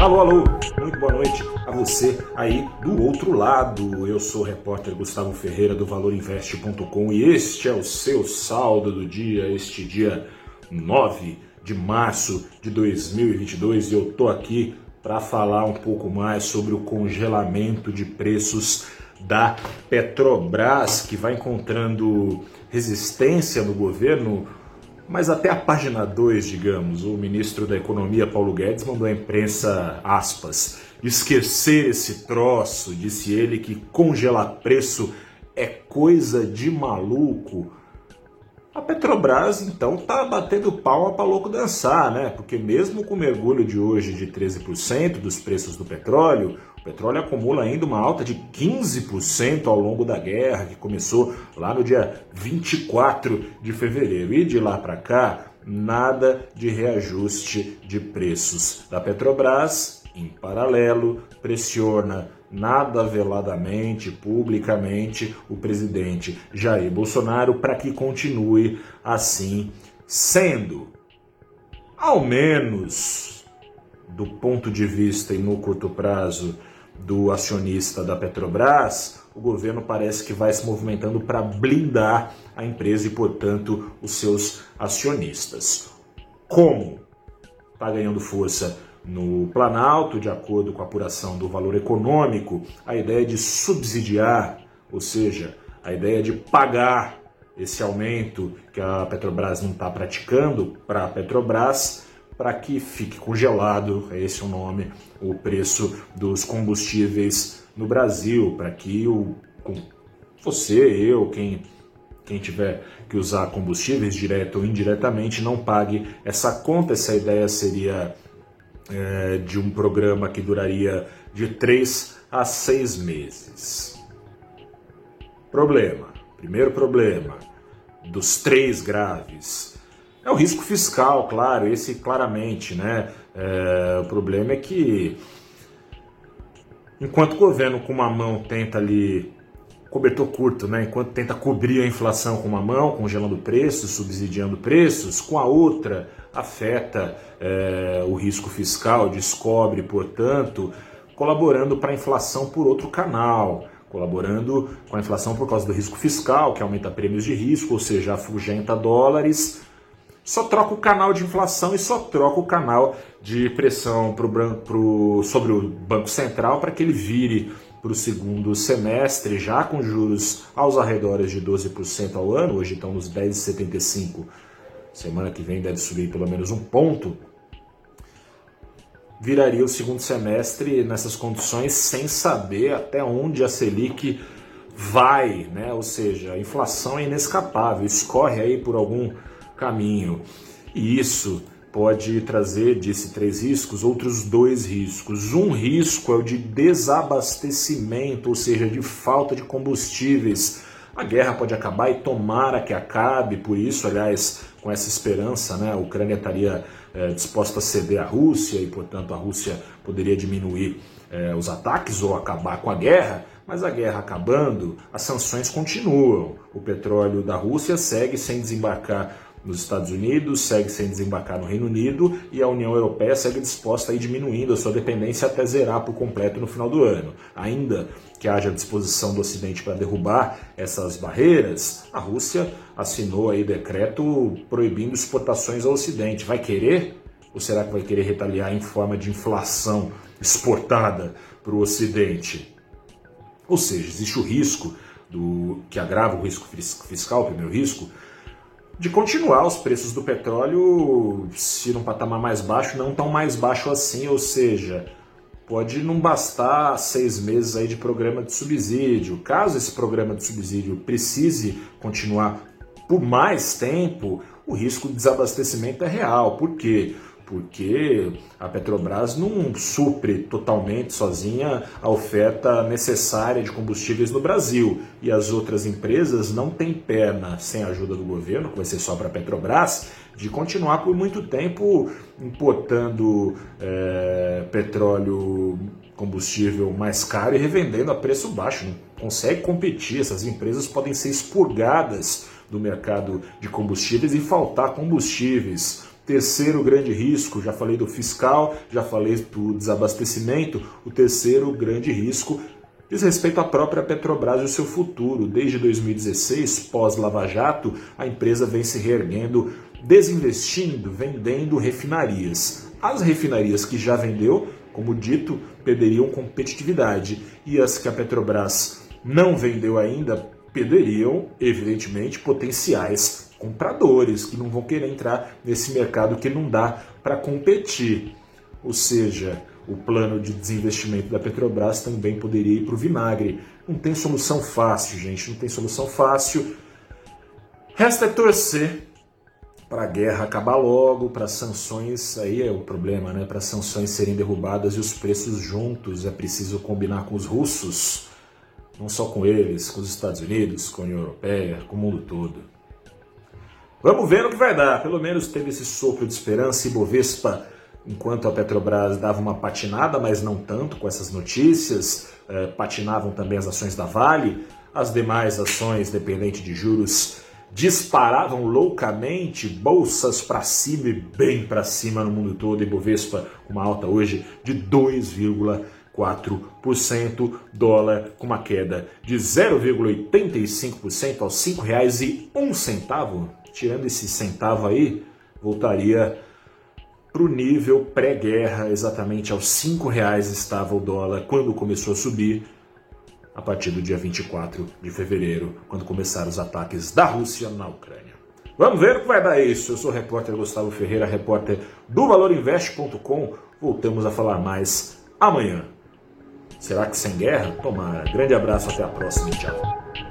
Alô, alô, muito boa noite a você aí do outro lado. Eu sou o repórter Gustavo Ferreira do ValorInvest.com e este é o seu saldo do dia, este dia 9 de março de 2022 e eu tô aqui para falar um pouco mais sobre o congelamento de preços da Petrobras, que vai encontrando resistência no governo mas até a página 2, digamos, o ministro da Economia, Paulo Guedes, mandou à imprensa, aspas, esquecer esse troço, disse ele que congelar preço é coisa de maluco. A Petrobras, então, tá batendo palma para louco dançar, né? Porque mesmo com o mergulho de hoje de 13% dos preços do petróleo, o petróleo acumula ainda uma alta de 15% ao longo da guerra, que começou lá no dia 24 de fevereiro. E de lá para cá, nada de reajuste de preços da Petrobras. Em paralelo, pressiona nada veladamente, publicamente, o presidente Jair Bolsonaro para que continue assim sendo. Ao menos do ponto de vista e no curto prazo do acionista da Petrobras, o governo parece que vai se movimentando para blindar a empresa e, portanto, os seus acionistas. Como está ganhando força no Planalto, de acordo com a apuração do valor econômico, a ideia de subsidiar, ou seja, a ideia de pagar esse aumento que a Petrobras não está praticando para a Petrobras para que fique congelado, é esse o nome, o preço dos combustíveis no Brasil, para que o, você, eu, quem, quem tiver que usar combustíveis direto ou indiretamente não pague essa conta. Essa ideia seria é, de um programa que duraria de três a seis meses. Problema, primeiro problema, dos três graves é o risco fiscal, claro, esse claramente, né? É, o problema é que enquanto o governo com uma mão tenta ali cobertor curto, né? Enquanto tenta cobrir a inflação com uma mão, congelando preços, subsidiando preços, com a outra afeta é, o risco fiscal, descobre, portanto, colaborando para a inflação por outro canal, colaborando com a inflação por causa do risco fiscal, que aumenta prêmios de risco, ou seja, afugenta dólares só troca o canal de inflação e só troca o canal de pressão pro, pro, sobre o Banco Central para que ele vire para o segundo semestre, já com juros aos arredores de 12% ao ano, hoje estão nos 10,75%, semana que vem deve subir pelo menos um ponto, viraria o segundo semestre nessas condições sem saber até onde a Selic vai, né? ou seja, a inflação é inescapável, escorre aí por algum caminho. E isso pode trazer, disse três riscos, outros dois riscos. Um risco é o de desabastecimento, ou seja, de falta de combustíveis. A guerra pode acabar e tomara que acabe, por isso, aliás, com essa esperança, né, a Ucrânia estaria é, disposta a ceder à Rússia e, portanto, a Rússia poderia diminuir é, os ataques ou acabar com a guerra. Mas a guerra acabando, as sanções continuam. O petróleo da Rússia segue sem desembarcar nos Estados Unidos, segue sem desembarcar no Reino Unido e a União Europeia segue disposta a ir diminuindo a sua dependência até zerar por completo no final do ano. Ainda que haja disposição do Ocidente para derrubar essas barreiras, a Rússia assinou aí decreto proibindo exportações ao Ocidente. Vai querer? Ou será que vai querer retaliar em forma de inflação exportada para o Ocidente? Ou seja, existe o risco do que agrava o risco fiscal, o primeiro risco, de continuar os preços do petróleo, se num patamar mais baixo, não tão mais baixo assim, ou seja, pode não bastar seis meses aí de programa de subsídio. Caso esse programa de subsídio precise continuar por mais tempo, o risco de desabastecimento é real. Por quê? porque a Petrobras não supre totalmente sozinha a oferta necessária de combustíveis no Brasil. E as outras empresas não têm perna, sem a ajuda do governo, que vai ser só para a Petrobras, de continuar por muito tempo importando é, petróleo combustível mais caro e revendendo a preço baixo. Não consegue competir, essas empresas podem ser expurgadas do mercado de combustíveis e faltar combustíveis Terceiro grande risco, já falei do fiscal, já falei do desabastecimento, o terceiro grande risco diz respeito à própria Petrobras e o seu futuro. Desde 2016, pós-Lava Jato, a empresa vem se reerguendo, desinvestindo, vendendo refinarias. As refinarias que já vendeu, como dito, perderiam competitividade e as que a Petrobras não vendeu ainda perderiam, evidentemente, potenciais compradores que não vão querer entrar nesse mercado que não dá para competir. Ou seja, o plano de desinvestimento da Petrobras também poderia ir para o vinagre. Não tem solução fácil, gente, não tem solução fácil. Resta torcer para a guerra acabar logo, para sanções, aí é o problema, né? Para sanções serem derrubadas e os preços juntos. É preciso combinar com os russos, não só com eles, com os Estados Unidos, com a União Europeia, com o mundo todo. Vamos ver o que vai dar. Pelo menos teve esse sopro de esperança e Bovespa enquanto a Petrobras dava uma patinada, mas não tanto com essas notícias, eh, patinavam também as ações da Vale, as demais ações dependentes de juros disparavam loucamente, bolsas para cima e bem para cima no mundo todo, e Bovespa com uma alta hoje de 2,4%, dólar com uma queda de 0,85% aos R$ 5,01. Tirando esse centavo aí, voltaria para o nível pré-guerra, exatamente aos cinco reais estava o dólar quando começou a subir, a partir do dia 24 de fevereiro, quando começaram os ataques da Rússia na Ucrânia. Vamos ver o que vai dar isso. Eu sou o repórter Gustavo Ferreira, repórter do ValorInvest.com. Voltamos a falar mais amanhã. Será que sem guerra? Tomara. Grande abraço, até a próxima. Tchau.